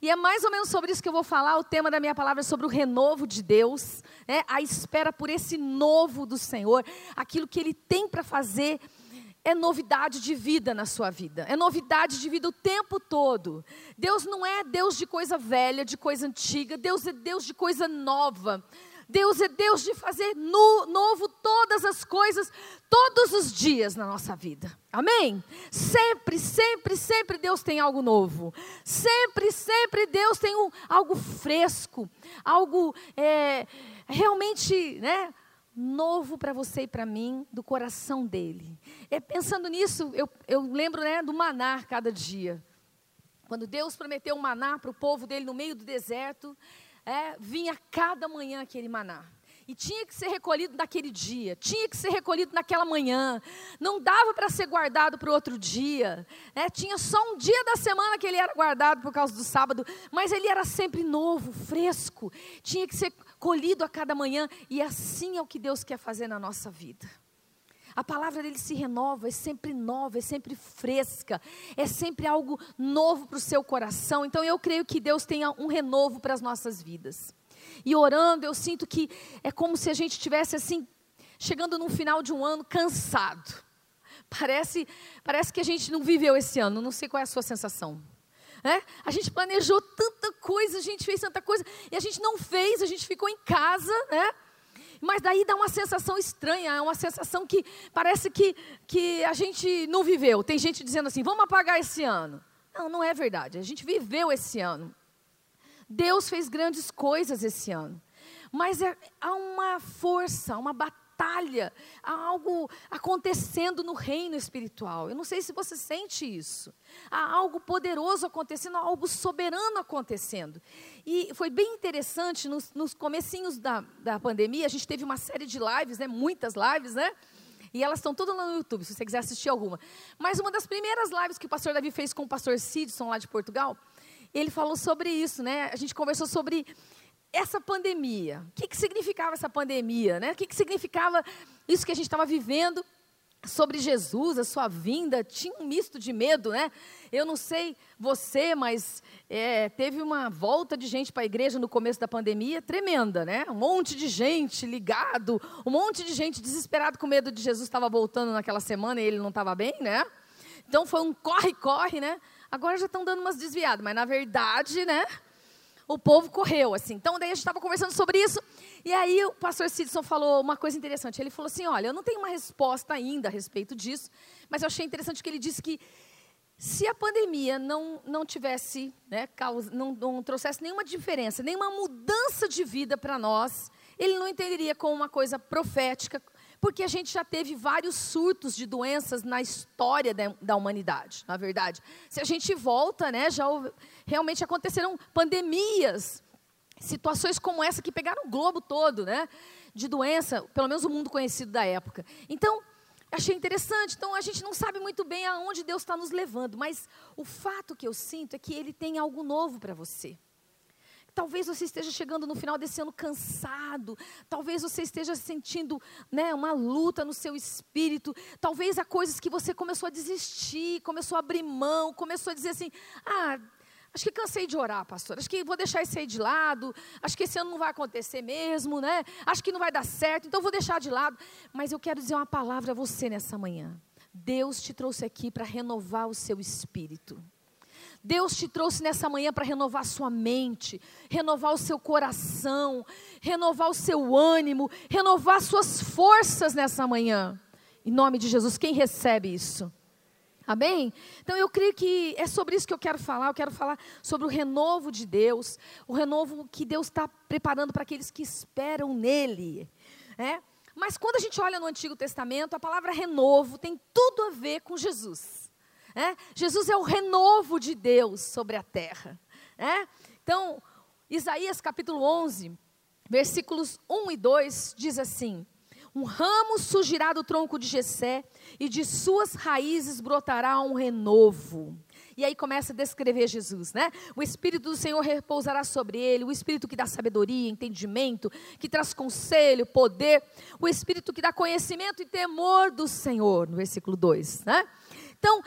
E é mais ou menos sobre isso que eu vou falar. O tema da minha palavra é sobre o renovo de Deus, né? a espera por esse novo do Senhor, aquilo que Ele tem para fazer é novidade de vida na sua vida, é novidade de vida o tempo todo. Deus não é Deus de coisa velha, de coisa antiga, Deus é Deus de coisa nova. Deus é Deus de fazer no, novo todas as coisas, todos os dias na nossa vida. Amém? Sempre, sempre, sempre Deus tem algo novo. Sempre, sempre Deus tem um, algo fresco, algo é, realmente, né? novo para você e para mim, do coração dele. É, pensando nisso, eu, eu lembro né, do maná cada dia. Quando Deus prometeu um maná para o povo dele no meio do deserto, é, vinha cada manhã aquele maná. E tinha que ser recolhido naquele dia, tinha que ser recolhido naquela manhã. Não dava para ser guardado para o outro dia. É, tinha só um dia da semana que ele era guardado por causa do sábado, mas ele era sempre novo, fresco. Tinha que ser colhido a cada manhã, e assim é o que Deus quer fazer na nossa vida. A palavra dele se renova, é sempre nova, é sempre fresca, é sempre algo novo para o seu coração. Então eu creio que Deus tenha um renovo para as nossas vidas. E orando, eu sinto que é como se a gente estivesse assim, chegando no final de um ano cansado. Parece, parece que a gente não viveu esse ano, não sei qual é a sua sensação. É? A gente planejou tanta coisa, a gente fez tanta coisa, e a gente não fez, a gente ficou em casa, né? Mas daí dá uma sensação estranha, é uma sensação que parece que, que a gente não viveu. Tem gente dizendo assim: vamos apagar esse ano. Não, não é verdade. A gente viveu esse ano. Deus fez grandes coisas esse ano. Mas é, há uma força, uma batalha batalha, há algo acontecendo no reino espiritual. Eu não sei se você sente isso. Há algo poderoso acontecendo, há algo soberano acontecendo. E foi bem interessante, nos, nos comecinhos da, da pandemia, a gente teve uma série de lives, né, muitas lives, né? E elas estão todas lá no YouTube, se você quiser assistir alguma. Mas uma das primeiras lives que o pastor Davi fez com o pastor Sidson, lá de Portugal, ele falou sobre isso, né? A gente conversou sobre essa pandemia, o que, que significava essa pandemia, né? O que, que significava isso que a gente estava vivendo sobre Jesus, a sua vinda, tinha um misto de medo, né? Eu não sei você, mas é, teve uma volta de gente para a igreja no começo da pandemia tremenda, né? Um monte de gente ligado, um monte de gente desesperado com medo de Jesus estava voltando naquela semana e ele não estava bem, né? Então foi um corre-corre, né? Agora já estão dando umas desviadas, mas na verdade, né? O povo correu, assim. Então, daí a gente estava conversando sobre isso, e aí o pastor Sidson falou uma coisa interessante. Ele falou assim: Olha, eu não tenho uma resposta ainda a respeito disso, mas eu achei interessante que ele disse que se a pandemia não, não tivesse, né, causa, não, não trouxesse nenhuma diferença, nenhuma mudança de vida para nós, ele não entenderia como uma coisa profética, porque a gente já teve vários surtos de doenças na história da, da humanidade, na verdade. Se a gente volta, né, já houve, realmente aconteceram pandemias, situações como essa que pegaram o globo todo, né, de doença, pelo menos o mundo conhecido da época. Então, achei interessante. Então, a gente não sabe muito bem aonde Deus está nos levando, mas o fato que eu sinto é que Ele tem algo novo para você. Talvez você esteja chegando no final desse ano cansado. Talvez você esteja sentindo né, uma luta no seu espírito. Talvez há coisas que você começou a desistir, começou a abrir mão, começou a dizer assim: ah, acho que cansei de orar, pastor. Acho que vou deixar isso aí de lado. Acho que esse ano não vai acontecer mesmo, né? Acho que não vai dar certo, então vou deixar de lado. Mas eu quero dizer uma palavra a você nessa manhã. Deus te trouxe aqui para renovar o seu espírito. Deus te trouxe nessa manhã para renovar sua mente, renovar o seu coração, renovar o seu ânimo, renovar suas forças nessa manhã. Em nome de Jesus, quem recebe isso? Amém? Então eu creio que é sobre isso que eu quero falar. Eu quero falar sobre o renovo de Deus, o renovo que Deus está preparando para aqueles que esperam nele. É? Mas quando a gente olha no Antigo Testamento, a palavra renovo tem tudo a ver com Jesus. É? Jesus é o renovo de Deus sobre a terra. É? Então, Isaías capítulo 11, versículos 1 e 2 diz assim: Um ramo surgirá do tronco de Jessé e de suas raízes brotará um renovo. E aí começa a descrever Jesus, né? O Espírito do Senhor repousará sobre ele, o Espírito que dá sabedoria, entendimento, que traz conselho, poder, o Espírito que dá conhecimento e temor do Senhor, no versículo 2, né? Então,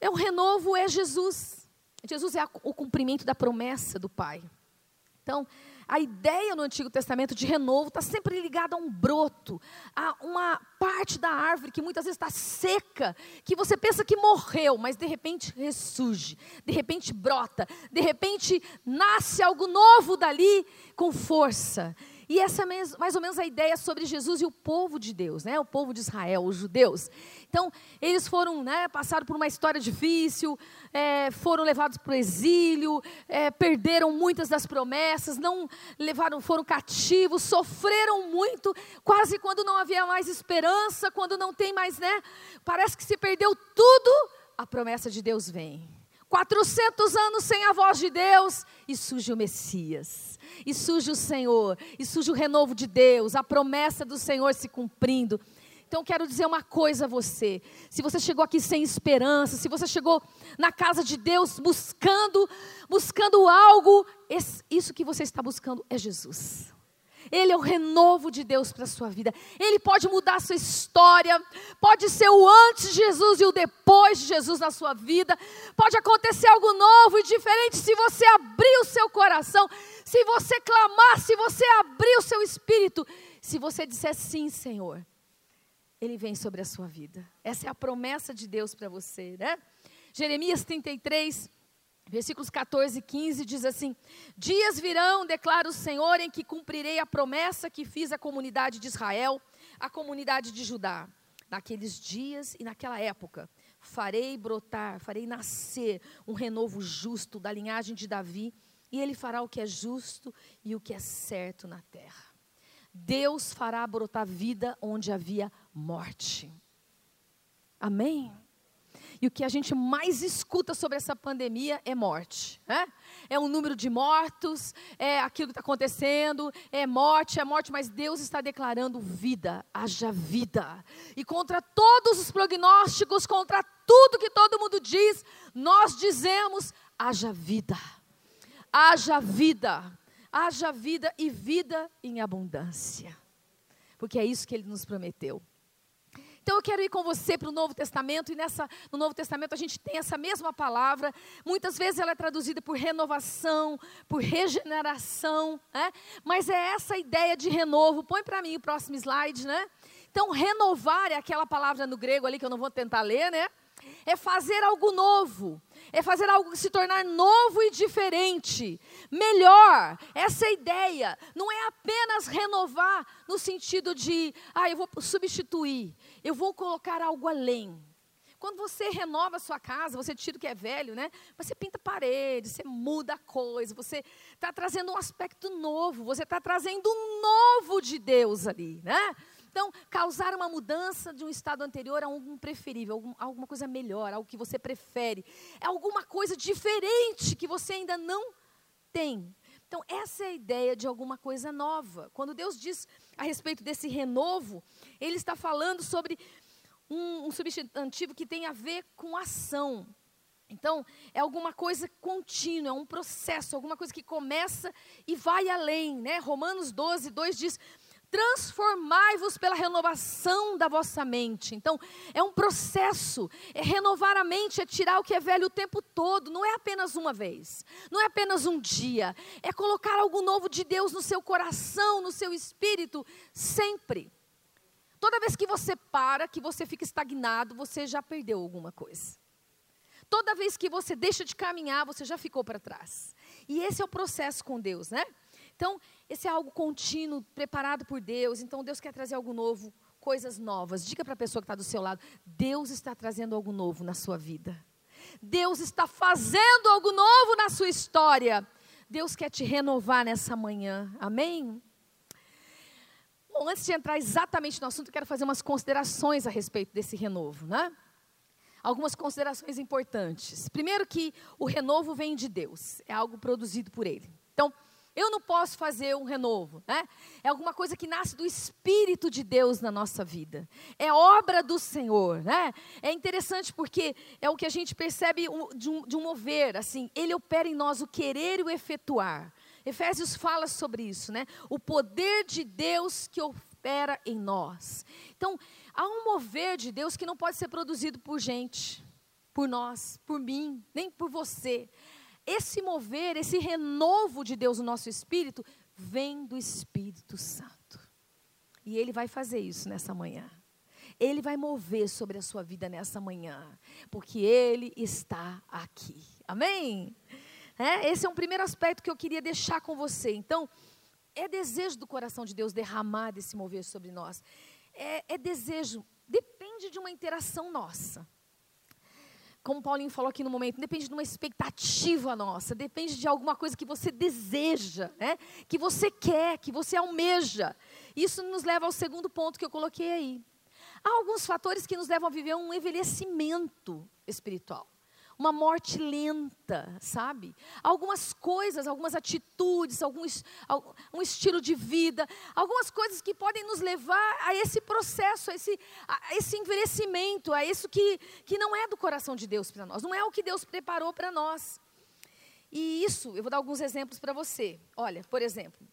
é o renovo é Jesus. Jesus é o cumprimento da promessa do Pai. Então, a ideia no Antigo Testamento de renovo está sempre ligada a um broto, a uma parte da árvore que muitas vezes está seca, que você pensa que morreu, mas de repente ressurge, de repente brota, de repente nasce algo novo dali com força. E essa é mais ou menos a ideia sobre Jesus e o povo de Deus, né? o povo de Israel, os judeus. Então, eles foram, né, passaram por uma história difícil, é, foram levados para o exílio, é, perderam muitas das promessas, não levaram, foram cativos, sofreram muito, quase quando não havia mais esperança, quando não tem mais, né? Parece que se perdeu tudo, a promessa de Deus vem. 400 anos sem a voz de Deus e surge o Messias, e surge o Senhor, e surge o renovo de Deus, a promessa do Senhor se cumprindo. Então quero dizer uma coisa a você. Se você chegou aqui sem esperança, se você chegou na casa de Deus buscando, buscando algo, isso que você está buscando é Jesus. Ele é o renovo de Deus para a sua vida. Ele pode mudar a sua história. Pode ser o antes de Jesus e o depois de Jesus na sua vida. Pode acontecer algo novo e diferente se você abrir o seu coração, se você clamar, se você abrir o seu espírito, se você disser sim, Senhor. Ele vem sobre a sua vida. Essa é a promessa de Deus para você, né? Jeremias 33, Versículos 14 e 15 diz assim: Dias virão, declara o Senhor, em que cumprirei a promessa que fiz à comunidade de Israel, à comunidade de Judá. Naqueles dias e naquela época, farei brotar, farei nascer um renovo justo da linhagem de Davi, e ele fará o que é justo e o que é certo na terra. Deus fará brotar vida onde havia morte. Amém? E o que a gente mais escuta sobre essa pandemia é morte. Né? É um número de mortos, é aquilo que está acontecendo, é morte, é morte, mas Deus está declarando vida, haja vida. E contra todos os prognósticos, contra tudo que todo mundo diz, nós dizemos: haja vida. Haja vida. Haja vida e vida em abundância. Porque é isso que ele nos prometeu. Então eu quero ir com você para o Novo Testamento, e nessa, no Novo Testamento a gente tem essa mesma palavra. Muitas vezes ela é traduzida por renovação, por regeneração, né? mas é essa ideia de renovo. Põe para mim o próximo slide, né? Então, renovar é aquela palavra no grego ali que eu não vou tentar ler, né? É fazer algo novo, é fazer algo se tornar novo e diferente, melhor. Essa é ideia. Não é apenas renovar no sentido de, ah, eu vou substituir, eu vou colocar algo além. Quando você renova a sua casa, você tira o que é velho, né? Você pinta paredes, você muda a coisa, você está trazendo um aspecto novo, você está trazendo um novo de Deus ali, né? Então, causar uma mudança de um estado anterior a um preferível, algum, alguma coisa melhor, algo que você prefere. É alguma coisa diferente que você ainda não tem. Então, essa é a ideia de alguma coisa nova. Quando Deus diz a respeito desse renovo, Ele está falando sobre um, um substantivo que tem a ver com ação. Então, é alguma coisa contínua, é um processo, alguma coisa que começa e vai além. Né? Romanos 12, 2 diz: transformai-vos pela renovação da vossa mente. Então, é um processo, é renovar a mente, é tirar o que é velho o tempo todo, não é apenas uma vez, não é apenas um dia, é colocar algo novo de Deus no seu coração, no seu espírito, sempre. Toda vez que você para, que você fica estagnado, você já perdeu alguma coisa. Toda vez que você deixa de caminhar, você já ficou para trás. E esse é o processo com Deus, né? Então, esse é algo contínuo, preparado por Deus. Então, Deus quer trazer algo novo, coisas novas. Diga para a pessoa que está do seu lado: Deus está trazendo algo novo na sua vida. Deus está fazendo algo novo na sua história. Deus quer te renovar nessa manhã. Amém? Bom, antes de entrar exatamente no assunto, quero fazer umas considerações a respeito desse renovo, né? Algumas considerações importantes. Primeiro que o renovo vem de Deus, é algo produzido por Ele. Então, eu não posso fazer um renovo, né? É alguma coisa que nasce do Espírito de Deus na nossa vida. É obra do Senhor, né? É interessante porque é o que a gente percebe de um, de um mover, assim. Ele opera em nós o querer e o efetuar. Efésios fala sobre isso, né? O poder de Deus que opera em nós. Então, há um mover de Deus que não pode ser produzido por gente. por nós, por mim, nem por você. Esse mover, esse renovo de Deus no nosso espírito, vem do Espírito Santo. E Ele vai fazer isso nessa manhã. Ele vai mover sobre a sua vida nessa manhã, porque Ele está aqui. Amém? É, esse é um primeiro aspecto que eu queria deixar com você. Então, é desejo do coração de Deus derramar desse mover sobre nós. É, é desejo, depende de uma interação nossa como Paulinho falou aqui no momento, depende de uma expectativa nossa, depende de alguma coisa que você deseja, né? que você quer, que você almeja. Isso nos leva ao segundo ponto que eu coloquei aí. Há alguns fatores que nos levam a viver um envelhecimento espiritual uma morte lenta, sabe? Algumas coisas, algumas atitudes, alguns, um estilo de vida, algumas coisas que podem nos levar a esse processo, a esse, a esse envelhecimento, a isso que, que não é do coração de Deus para nós, não é o que Deus preparou para nós. E isso, eu vou dar alguns exemplos para você. Olha, por exemplo,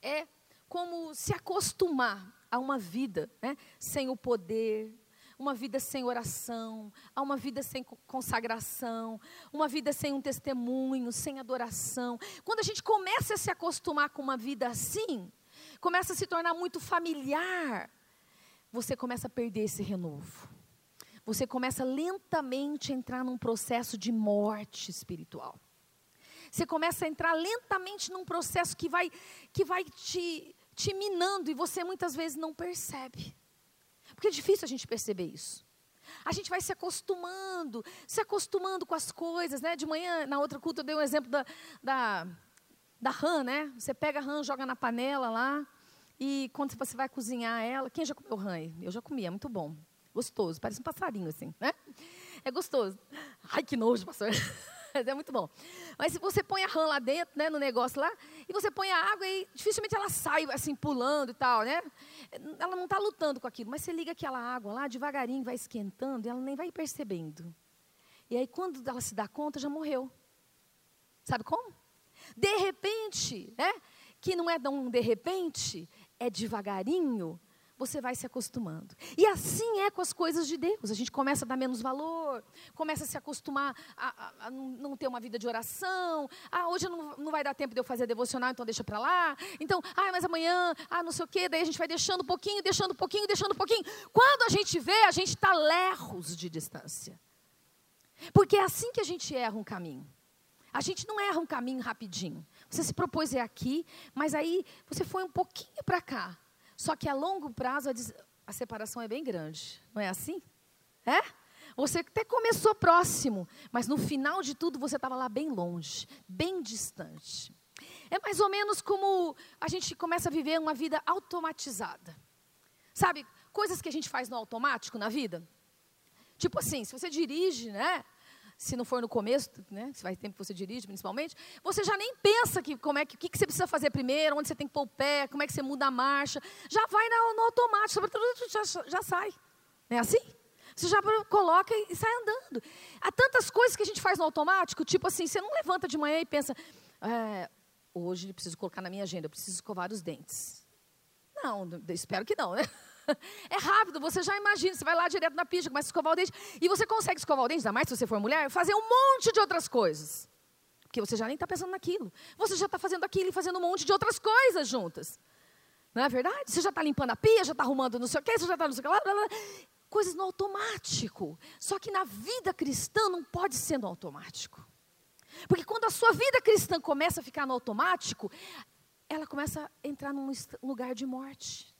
é como se acostumar a uma vida né, sem o poder, uma vida sem oração, a uma vida sem consagração, uma vida sem um testemunho, sem adoração. Quando a gente começa a se acostumar com uma vida assim, começa a se tornar muito familiar, você começa a perder esse renovo. Você começa lentamente a entrar num processo de morte espiritual. Você começa a entrar lentamente num processo que vai, que vai te, te minando e você muitas vezes não percebe. Porque é difícil a gente perceber isso. A gente vai se acostumando, se acostumando com as coisas, né? De manhã, na outra culta, eu dei um exemplo da, da, da rã, né? Você pega a rã, joga na panela lá, e quando você vai cozinhar ela, quem já comeu rã? Eu já comi, é muito bom. Gostoso, parece um passarinho assim, né? É gostoso. Ai, que nojo, pastor. Mas é muito bom. Mas se você põe a rã lá dentro, né, no negócio lá, e você põe a água e dificilmente ela sai assim pulando e tal, né? Ela não está lutando com aquilo, mas você liga aquela água lá, devagarinho vai esquentando e ela nem vai percebendo. E aí quando ela se dá conta, já morreu. Sabe como? De repente, né? Que não é um de repente, é devagarinho, você vai se acostumando. E assim é com as coisas de Deus. A gente começa a dar menos valor, começa a se acostumar a, a, a não ter uma vida de oração. Ah, hoje não, não vai dar tempo de eu fazer devocional, então deixa para lá. Então, ah, mas amanhã, ah, não sei o quê. Daí a gente vai deixando um pouquinho, deixando um pouquinho, deixando um pouquinho. Quando a gente vê, a gente está lerros de distância. Porque é assim que a gente erra um caminho. A gente não erra um caminho rapidinho. Você se propôs é aqui, mas aí você foi um pouquinho para cá. Só que a longo prazo a, a separação é bem grande. Não é assim? É? Você até começou próximo, mas no final de tudo você estava lá bem longe, bem distante. É mais ou menos como a gente começa a viver uma vida automatizada. Sabe, coisas que a gente faz no automático na vida? Tipo assim, se você dirige, né? Se não for no começo, né, se vai tempo que você dirige, principalmente, você já nem pensa que como é que, que, que você precisa fazer primeiro, onde você tem que pôr o pé, como é que você muda a marcha, já vai no, no automático, sobretudo já, já sai. Não é assim? Você já coloca e, sai andando. Há tantas coisas que a gente faz no automático, tipo assim, você não levanta de manhã e pensa, é, hoje eu preciso colocar na minha agenda, eu preciso escovar os dentes. Não, espero que não, né? É rápido, você já imagina, você vai lá direto na pista, começa a escovar o dente, e você consegue escovar o dente, ainda mais se você for mulher, fazer um monte de outras coisas. Porque você já nem está pensando naquilo. Você já está fazendo aquilo e fazendo um monte de outras coisas juntas. Não é verdade? Você já está limpando a pia, já está arrumando não sei o quê, você já está não sei o lá. Coisas no automático. Só que na vida cristã não pode ser no automático. Porque quando a sua vida cristã começa a ficar no automático, ela começa a entrar num lugar de morte.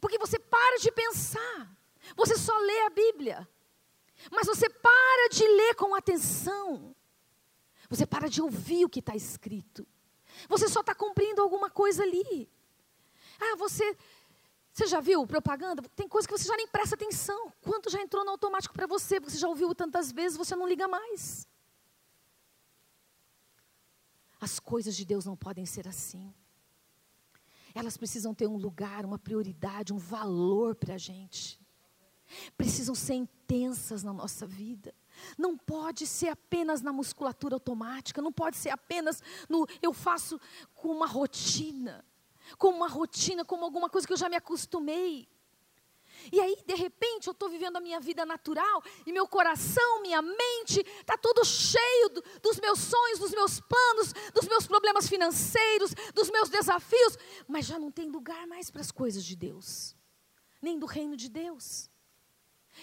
Porque você para de pensar. Você só lê a Bíblia. Mas você para de ler com atenção. Você para de ouvir o que está escrito. Você só está cumprindo alguma coisa ali. Ah, você. Você já viu propaganda? Tem coisa que você já nem presta atenção. Quanto já entrou no automático para você? Você já ouviu tantas vezes, você não liga mais. As coisas de Deus não podem ser assim elas precisam ter um lugar, uma prioridade, um valor para a gente. Precisam ser intensas na nossa vida. Não pode ser apenas na musculatura automática, não pode ser apenas no eu faço com uma rotina, como uma rotina, como alguma coisa que eu já me acostumei. E aí, de repente, eu estou vivendo a minha vida natural e meu coração, minha mente, está tudo cheio do, dos meus sonhos, dos meus planos, dos meus problemas financeiros, dos meus desafios, mas já não tem lugar mais para as coisas de Deus, nem do reino de Deus.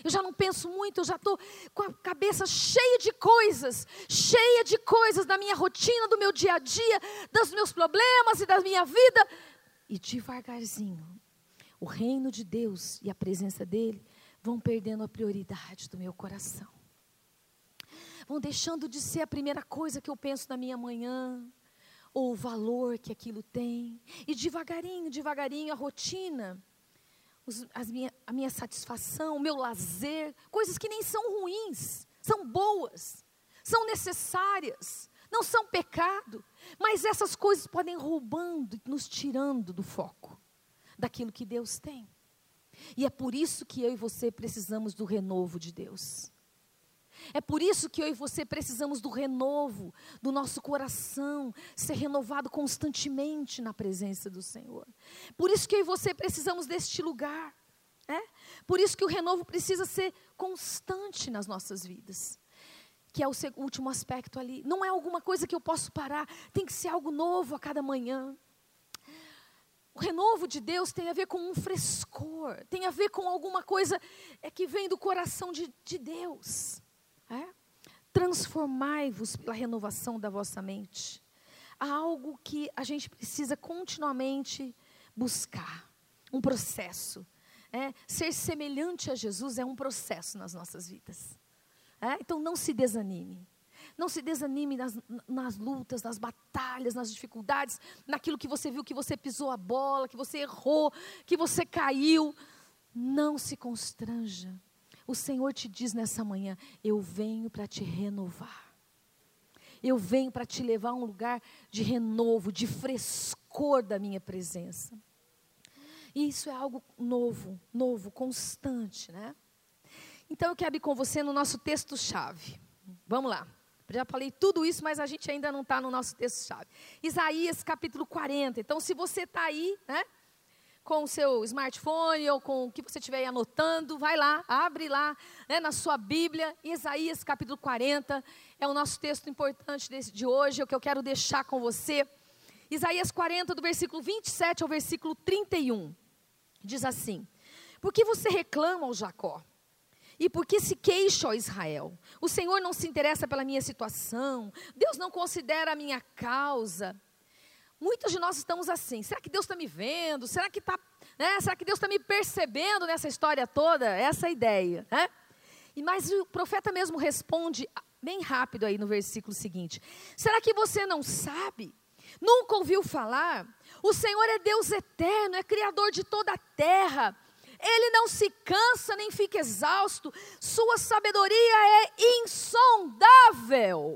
Eu já não penso muito, eu já estou com a cabeça cheia de coisas, cheia de coisas da minha rotina, do meu dia a dia, dos meus problemas e da minha vida. E devagarzinho, o reino de Deus e a presença dEle vão perdendo a prioridade do meu coração. Vão deixando de ser a primeira coisa que eu penso na minha manhã, ou o valor que aquilo tem. E devagarinho, devagarinho, a rotina, os, minha, a minha satisfação, o meu lazer, coisas que nem são ruins, são boas, são necessárias, não são pecado, mas essas coisas podem roubando, nos tirando do foco daquilo que Deus tem. E é por isso que eu e você precisamos do renovo de Deus. É por isso que eu e você precisamos do renovo do nosso coração, ser renovado constantemente na presença do Senhor. Por isso que eu e você precisamos deste lugar. É? Por isso que o renovo precisa ser constante nas nossas vidas. Que é o último aspecto ali. Não é alguma coisa que eu posso parar, tem que ser algo novo a cada manhã. O renovo de Deus tem a ver com um frescor, tem a ver com alguma coisa é, que vem do coração de, de Deus. É? Transformai-vos pela renovação da vossa mente. Há algo que a gente precisa continuamente buscar, um processo. É? Ser semelhante a Jesus é um processo nas nossas vidas. É? Então não se desanime. Não se desanime nas, nas lutas, nas batalhas, nas dificuldades, naquilo que você viu que você pisou a bola, que você errou, que você caiu. Não se constranja. O Senhor te diz nessa manhã: Eu venho para te renovar. Eu venho para te levar a um lugar de renovo, de frescor da minha presença. E isso é algo novo, novo, constante, né? Então eu quero ir com você no nosso texto-chave. Vamos lá. Já falei tudo isso, mas a gente ainda não está no nosso texto-chave. Isaías capítulo 40. Então, se você está aí, né, com o seu smartphone ou com o que você estiver anotando, vai lá, abre lá né, na sua Bíblia, Isaías capítulo 40. É o nosso texto importante desse, de hoje, é o que eu quero deixar com você. Isaías 40, do versículo 27 ao versículo 31. Diz assim: Por que você reclama, ó Jacó? E por que se queixa, ó Israel? O Senhor não se interessa pela minha situação, Deus não considera a minha causa. Muitos de nós estamos assim. Será que Deus está me vendo? Será que, tá, né? Será que Deus está me percebendo nessa história toda? Essa é a ideia. Né? E Mas o profeta mesmo responde bem rápido aí no versículo seguinte: Será que você não sabe? Nunca ouviu falar? O Senhor é Deus eterno, é Criador de toda a terra. Ele não se cansa nem fica exausto, sua sabedoria é insondável.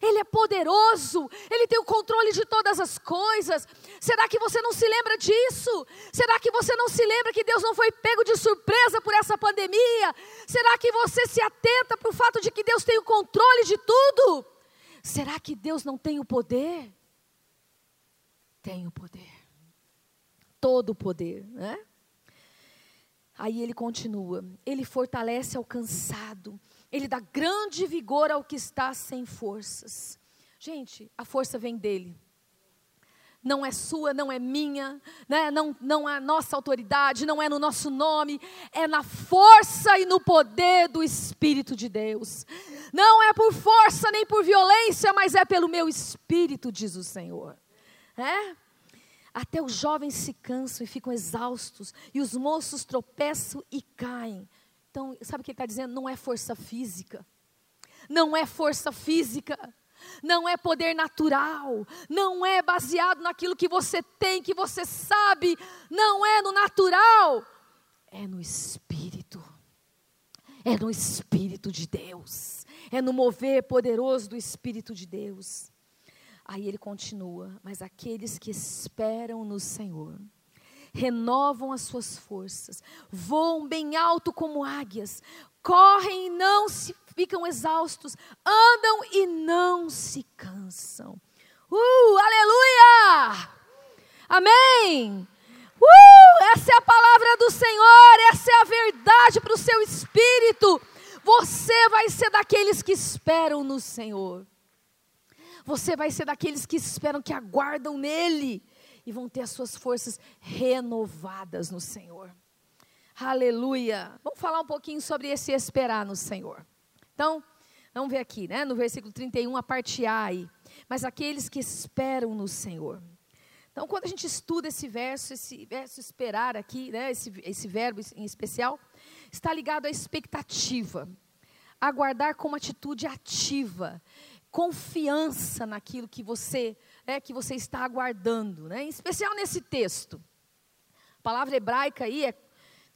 Ele é poderoso, Ele tem o controle de todas as coisas. Será que você não se lembra disso? Será que você não se lembra que Deus não foi pego de surpresa por essa pandemia? Será que você se atenta para o fato de que Deus tem o controle de tudo? Será que Deus não tem o poder? Tem o poder, todo o poder, né? Aí ele continua: Ele fortalece ao cansado, ele dá grande vigor ao que está sem forças. Gente, a força vem dele. Não é sua, não é minha, né? não, não é nossa autoridade, não é no nosso nome, é na força e no poder do Espírito de Deus. Não é por força nem por violência, mas é pelo meu Espírito, diz o Senhor. É? Até os jovens se cansam e ficam exaustos, e os moços tropeçam e caem. Então, sabe o que ele está dizendo? Não é força física. Não é força física. Não é poder natural. Não é baseado naquilo que você tem, que você sabe. Não é no natural. É no Espírito. É no Espírito de Deus. É no mover poderoso do Espírito de Deus. Aí ele continua: Mas aqueles que esperam no Senhor renovam as suas forças, voam bem alto como águias, correm e não se ficam exaustos, andam e não se cansam. Uh, aleluia! Amém! Uh, Essa é a palavra do Senhor, essa é a verdade para o seu espírito. Você vai ser daqueles que esperam no Senhor. Você vai ser daqueles que esperam, que aguardam nele e vão ter as suas forças renovadas no Senhor. Aleluia. Vamos falar um pouquinho sobre esse esperar no Senhor. Então, vamos ver aqui, né, no versículo 31, a parte A aí. Mas aqueles que esperam no Senhor. Então, quando a gente estuda esse verso, esse verso esperar aqui, né, esse, esse verbo em especial, está ligado à expectativa. Aguardar com uma atitude ativa, confiança naquilo que você, é, que você está aguardando, né? em especial nesse texto. A palavra hebraica aí é,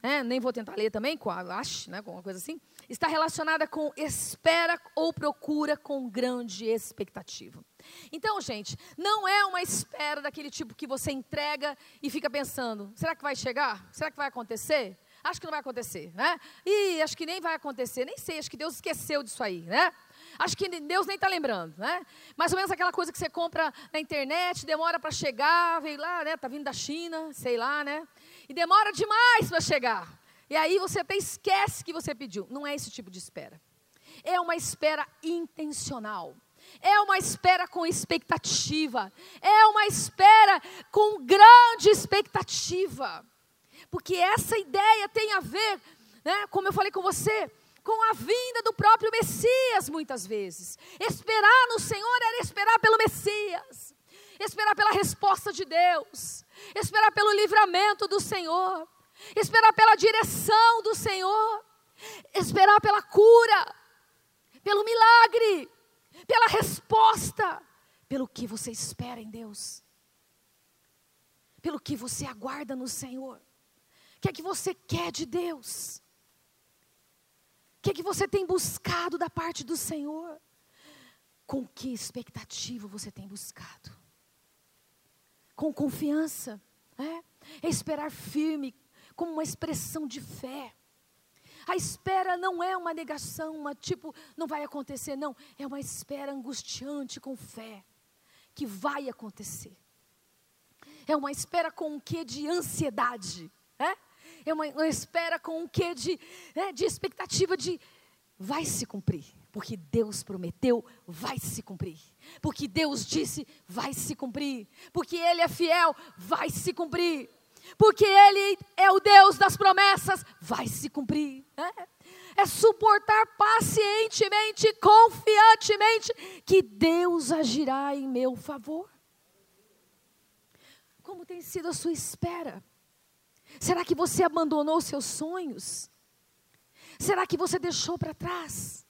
né, nem vou tentar ler também, com ash, né, com uma coisa assim, está relacionada com espera ou procura com grande expectativa. Então, gente, não é uma espera daquele tipo que você entrega e fica pensando: será que vai chegar? Será que vai acontecer? Acho que não vai acontecer, né? E acho que nem vai acontecer, nem sei, acho que Deus esqueceu disso aí, né? Acho que Deus nem está lembrando, né? Mais ou menos aquela coisa que você compra na internet, demora para chegar, veio lá, né? Está vindo da China, sei lá, né? E demora demais para chegar. E aí você até esquece que você pediu. Não é esse tipo de espera. É uma espera intencional. É uma espera com expectativa. É uma espera com grande expectativa. Porque essa ideia tem a ver, né, como eu falei com você, com a vinda do próprio Messias, muitas vezes. Esperar no Senhor era esperar pelo Messias, esperar pela resposta de Deus, esperar pelo livramento do Senhor, esperar pela direção do Senhor, esperar pela cura, pelo milagre, pela resposta, pelo que você espera em Deus, pelo que você aguarda no Senhor. O que é que você quer de Deus? O que é que você tem buscado da parte do Senhor? Com que expectativa você tem buscado? Com confiança, é? esperar firme, como uma expressão de fé. A espera não é uma negação, uma tipo, não vai acontecer, não. É uma espera angustiante com fé, que vai acontecer. É uma espera com um quê de ansiedade, é? uma, uma espera com um quê de, né, de expectativa de vai se cumprir. Porque Deus prometeu, vai se cumprir. Porque Deus disse, vai se cumprir. Porque Ele é fiel, vai se cumprir. Porque Ele é o Deus das promessas, vai se cumprir. É, é suportar pacientemente, confiantemente, que Deus agirá em meu favor. Como tem sido a sua espera? Será que você abandonou seus sonhos? Será que você deixou para trás?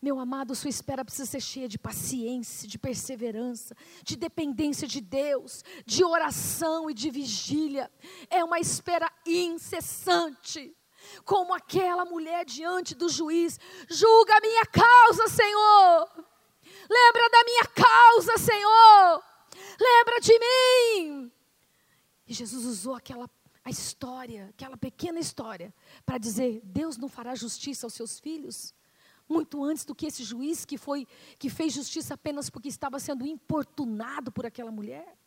Meu amado, sua espera precisa ser cheia de paciência, de perseverança, de dependência de Deus, de oração e de vigília. É uma espera incessante, como aquela mulher diante do juiz: julga a minha causa, Senhor. Lembra da minha causa, Senhor. Lembra de mim. E Jesus usou aquela a história, aquela pequena história, para dizer: Deus não fará justiça aos seus filhos? Muito antes do que esse juiz que foi que fez justiça apenas porque estava sendo importunado por aquela mulher.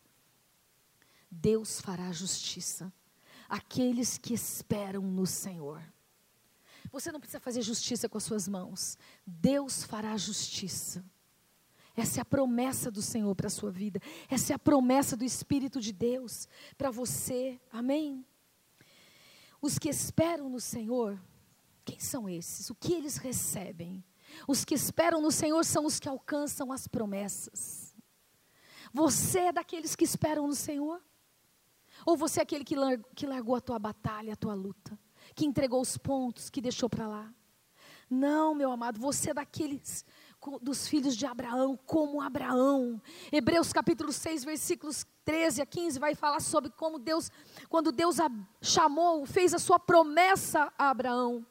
Deus fará justiça àqueles que esperam no Senhor. Você não precisa fazer justiça com as suas mãos. Deus fará justiça. Essa é a promessa do Senhor para a sua vida. Essa é a promessa do Espírito de Deus para você. Amém? Os que esperam no Senhor, quem são esses? O que eles recebem? Os que esperam no Senhor são os que alcançam as promessas. Você é daqueles que esperam no Senhor? Ou você é aquele que largou, a tua batalha, a tua luta? Que entregou os pontos, que deixou para lá? Não, meu amado, você é daqueles dos filhos de Abraão, como Abraão. Hebreus capítulo 6, versículos 13 a 15 vai falar sobre como Deus, quando Deus a chamou, fez a sua promessa a Abraão.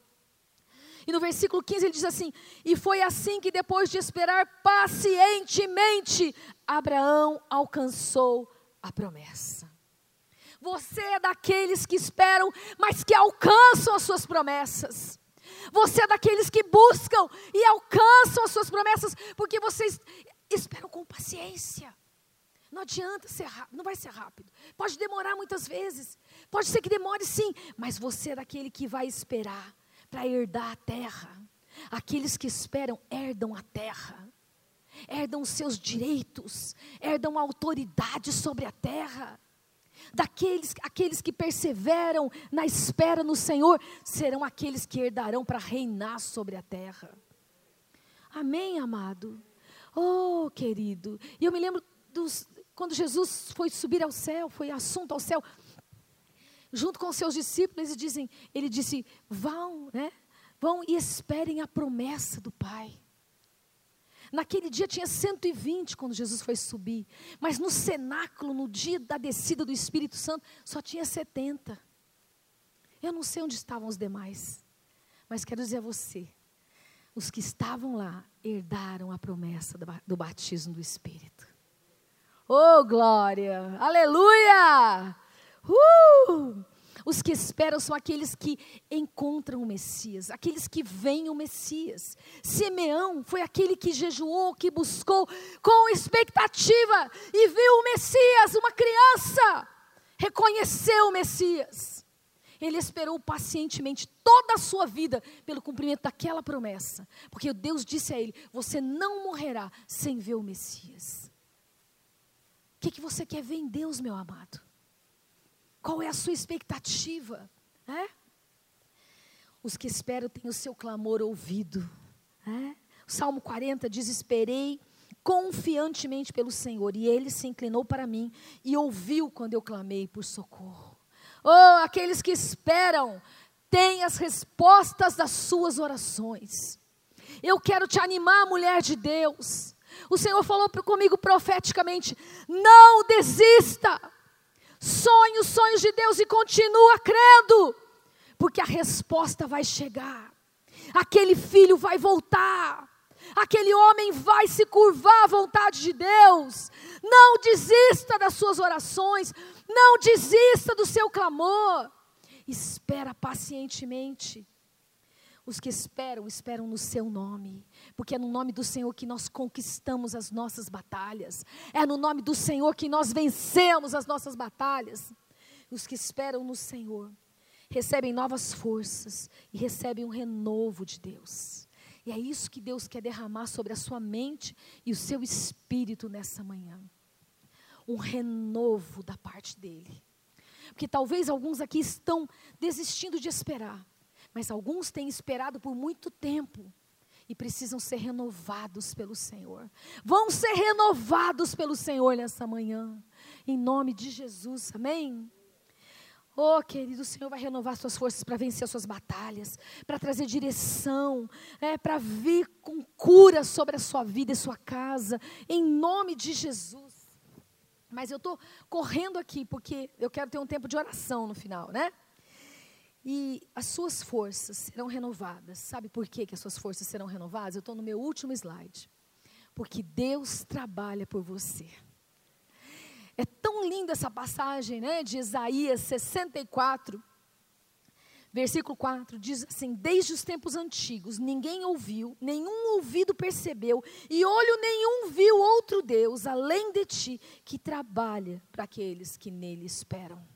E no versículo 15 ele diz assim: E foi assim que depois de esperar pacientemente, Abraão alcançou a promessa. Você é daqueles que esperam, mas que alcançam as suas promessas. Você é daqueles que buscam e alcançam as suas promessas, porque vocês esperam com paciência. Não adianta ser rápido, não vai ser rápido. Pode demorar muitas vezes. Pode ser que demore sim, mas você é daquele que vai esperar para herdar a terra. Aqueles que esperam herdam a terra. Herdam os seus direitos, herdam a autoridade sobre a terra. Daqueles aqueles que perseveram na espera no Senhor serão aqueles que herdarão para reinar sobre a terra. Amém, amado. Oh, querido. E eu me lembro dos, quando Jesus foi subir ao céu, foi assunto ao céu, junto com seus discípulos, eles dizem, ele disse: vão, né? Vão e esperem a promessa do Pai. Naquele dia tinha 120 quando Jesus foi subir, mas no cenáculo, no dia da descida do Espírito Santo, só tinha 70. Eu não sei onde estavam os demais, mas quero dizer a você: os que estavam lá herdaram a promessa do batismo do Espírito. Oh, glória! Aleluia! Uh! Os que esperam são aqueles que encontram o Messias, aqueles que veem o Messias. Simeão foi aquele que jejuou, que buscou com expectativa e viu o Messias, uma criança, reconheceu o Messias. Ele esperou pacientemente toda a sua vida pelo cumprimento daquela promessa, porque Deus disse a ele: Você não morrerá sem ver o Messias que, que você quer ver em Deus, meu amado? Qual é a sua expectativa? É? Os que esperam têm o seu clamor ouvido. É? O Salmo 40 diz: Esperei confiantemente pelo Senhor, e ele se inclinou para mim e ouviu quando eu clamei por socorro. Oh, aqueles que esperam têm as respostas das suas orações. Eu quero te animar, mulher de Deus. O Senhor falou comigo profeticamente: não desista. Sonhe os sonhos de Deus e continua crendo, porque a resposta vai chegar. Aquele filho vai voltar. Aquele homem vai se curvar à vontade de Deus. Não desista das suas orações. Não desista do seu clamor. Espera pacientemente. Os que esperam, esperam no seu nome, porque é no nome do Senhor que nós conquistamos as nossas batalhas, é no nome do Senhor que nós vencemos as nossas batalhas. Os que esperam no Senhor recebem novas forças e recebem um renovo de Deus. E é isso que Deus quer derramar sobre a sua mente e o seu espírito nessa manhã. Um renovo da parte dele. Porque talvez alguns aqui estão desistindo de esperar. Mas alguns têm esperado por muito tempo e precisam ser renovados pelo Senhor. Vão ser renovados pelo Senhor nessa manhã, em nome de Jesus, amém? Oh, querido, o Senhor vai renovar suas forças para vencer as suas batalhas, para trazer direção, é, para vir com cura sobre a sua vida e sua casa, em nome de Jesus. Mas eu estou correndo aqui porque eu quero ter um tempo de oração no final, né? E as suas forças serão renovadas. Sabe por que, que as suas forças serão renovadas? Eu estou no meu último slide. Porque Deus trabalha por você. É tão linda essa passagem né, de Isaías 64, versículo 4, diz assim: Desde os tempos antigos, ninguém ouviu, nenhum ouvido percebeu, e olho nenhum viu outro Deus além de ti, que trabalha para aqueles que nele esperam.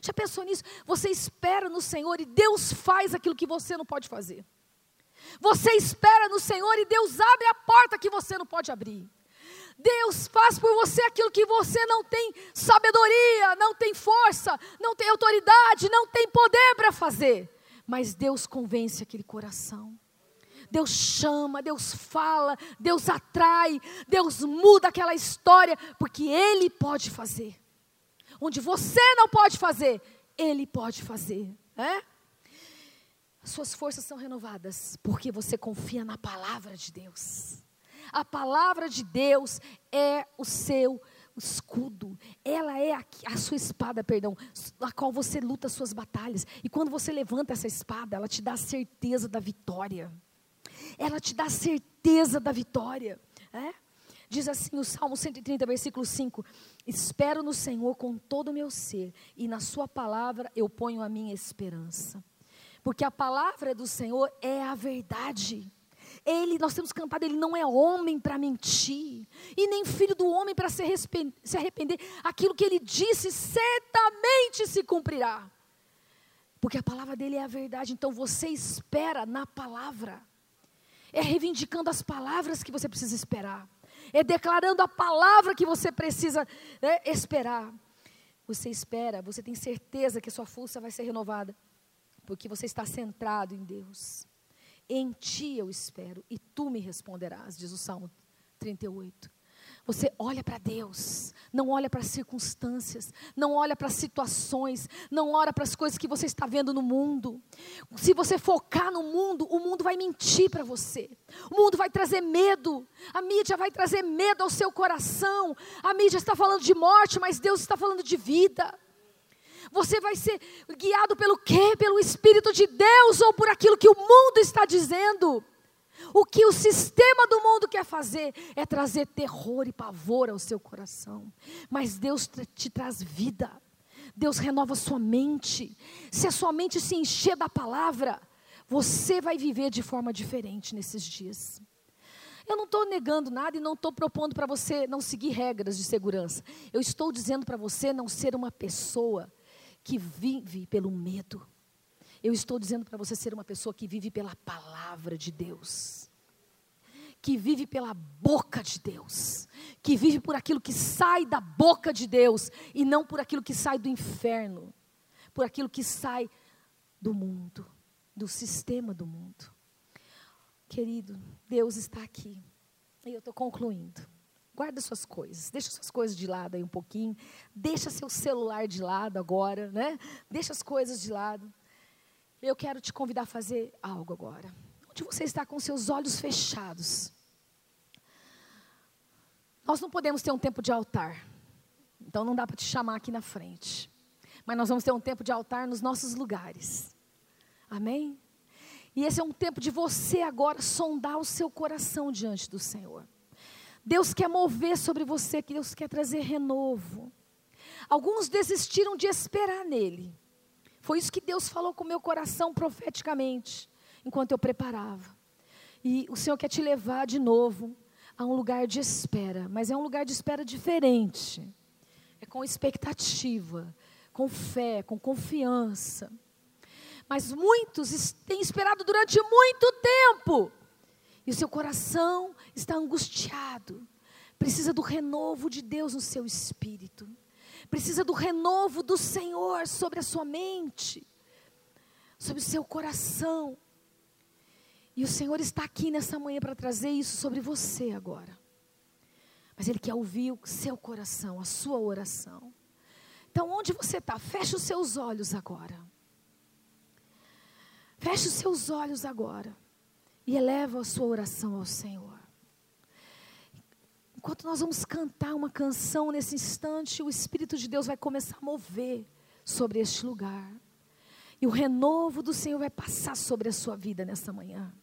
Já pensou nisso? Você espera no Senhor e Deus faz aquilo que você não pode fazer. Você espera no Senhor e Deus abre a porta que você não pode abrir. Deus faz por você aquilo que você não tem sabedoria, não tem força, não tem autoridade, não tem poder para fazer. Mas Deus convence aquele coração. Deus chama, Deus fala, Deus atrai, Deus muda aquela história, porque Ele pode fazer onde você não pode fazer, Ele pode fazer. É? Suas forças são renovadas porque você confia na palavra de Deus. A palavra de Deus é o seu escudo, ela é a, a, sua espada, perdão, a qual você luta as suas batalhas. E quando você levanta essa espada, ela te dá a certeza da vitória. Ela te dá a certeza da vitória. É? Diz assim o Salmo 130, versículo 5: Espero no Senhor com todo o meu ser, e na Sua palavra eu ponho a minha esperança. Porque a palavra do Senhor é a verdade. Ele, nós temos cantado, ele não é homem para mentir, e nem filho do homem para se, se arrepender. Aquilo que ele disse certamente se cumprirá. Porque a palavra dele é a verdade, então você espera na palavra. É reivindicando as palavras que você precisa esperar. É declarando a palavra que você precisa né, esperar. Você espera, você tem certeza que a sua força vai ser renovada, porque você está centrado em Deus. Em ti eu espero e tu me responderás, diz o Salmo 38. Você olha para Deus, não olha para as circunstâncias, não olha para as situações, não olha para as coisas que você está vendo no mundo. Se você focar no mundo, o mundo vai mentir para você. O mundo vai trazer medo. A mídia vai trazer medo ao seu coração. A mídia está falando de morte, mas Deus está falando de vida. Você vai ser guiado pelo quê? Pelo Espírito de Deus ou por aquilo que o mundo está dizendo? O que o sistema do mundo quer fazer é trazer terror e pavor ao seu coração. Mas Deus te traz vida. Deus renova sua mente. Se a sua mente se encher da palavra, você vai viver de forma diferente nesses dias. Eu não estou negando nada e não estou propondo para você não seguir regras de segurança. Eu estou dizendo para você não ser uma pessoa que vive pelo medo. Eu estou dizendo para você ser uma pessoa que vive pela palavra de Deus, que vive pela boca de Deus, que vive por aquilo que sai da boca de Deus e não por aquilo que sai do inferno, por aquilo que sai do mundo, do sistema do mundo. Querido, Deus está aqui. E eu estou concluindo. Guarda suas coisas, deixa suas coisas de lado aí um pouquinho, deixa seu celular de lado agora, né? Deixa as coisas de lado. Eu quero te convidar a fazer algo agora. Onde você está com seus olhos fechados. Nós não podemos ter um tempo de altar. Então não dá para te chamar aqui na frente. Mas nós vamos ter um tempo de altar nos nossos lugares. Amém? E esse é um tempo de você agora sondar o seu coração diante do Senhor. Deus quer mover sobre você, Deus quer trazer renovo. Alguns desistiram de esperar nele. Foi isso que Deus falou com o meu coração profeticamente, enquanto eu preparava. E o Senhor quer te levar de novo a um lugar de espera, mas é um lugar de espera diferente. É com expectativa, com fé, com confiança. Mas muitos têm esperado durante muito tempo. E o seu coração está angustiado. Precisa do renovo de Deus no seu espírito precisa do renovo do Senhor sobre a sua mente, sobre o seu coração. E o Senhor está aqui nessa manhã para trazer isso sobre você agora. Mas Ele quer ouvir o seu coração, a sua oração. Então, onde você está? Feche os seus olhos agora. Feche os seus olhos agora. E eleva a sua oração ao Senhor. Enquanto nós vamos cantar uma canção nesse instante, o Espírito de Deus vai começar a mover sobre este lugar. E o renovo do Senhor vai passar sobre a sua vida nessa manhã.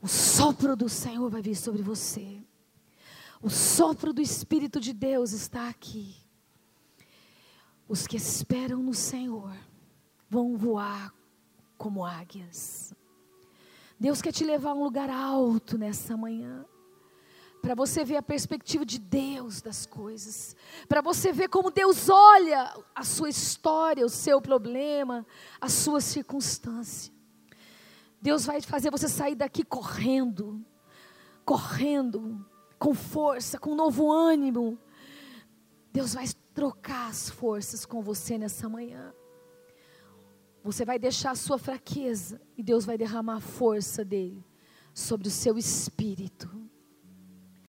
O sopro do Senhor vai vir sobre você. O sopro do Espírito de Deus está aqui. Os que esperam no Senhor vão voar como águias. Deus quer te levar a um lugar alto nessa manhã para você ver a perspectiva de Deus das coisas, para você ver como Deus olha a sua história, o seu problema, a sua circunstância. Deus vai fazer você sair daqui correndo, correndo, com força, com novo ânimo. Deus vai trocar as forças com você nessa manhã. Você vai deixar a sua fraqueza e Deus vai derramar a força dele sobre o seu espírito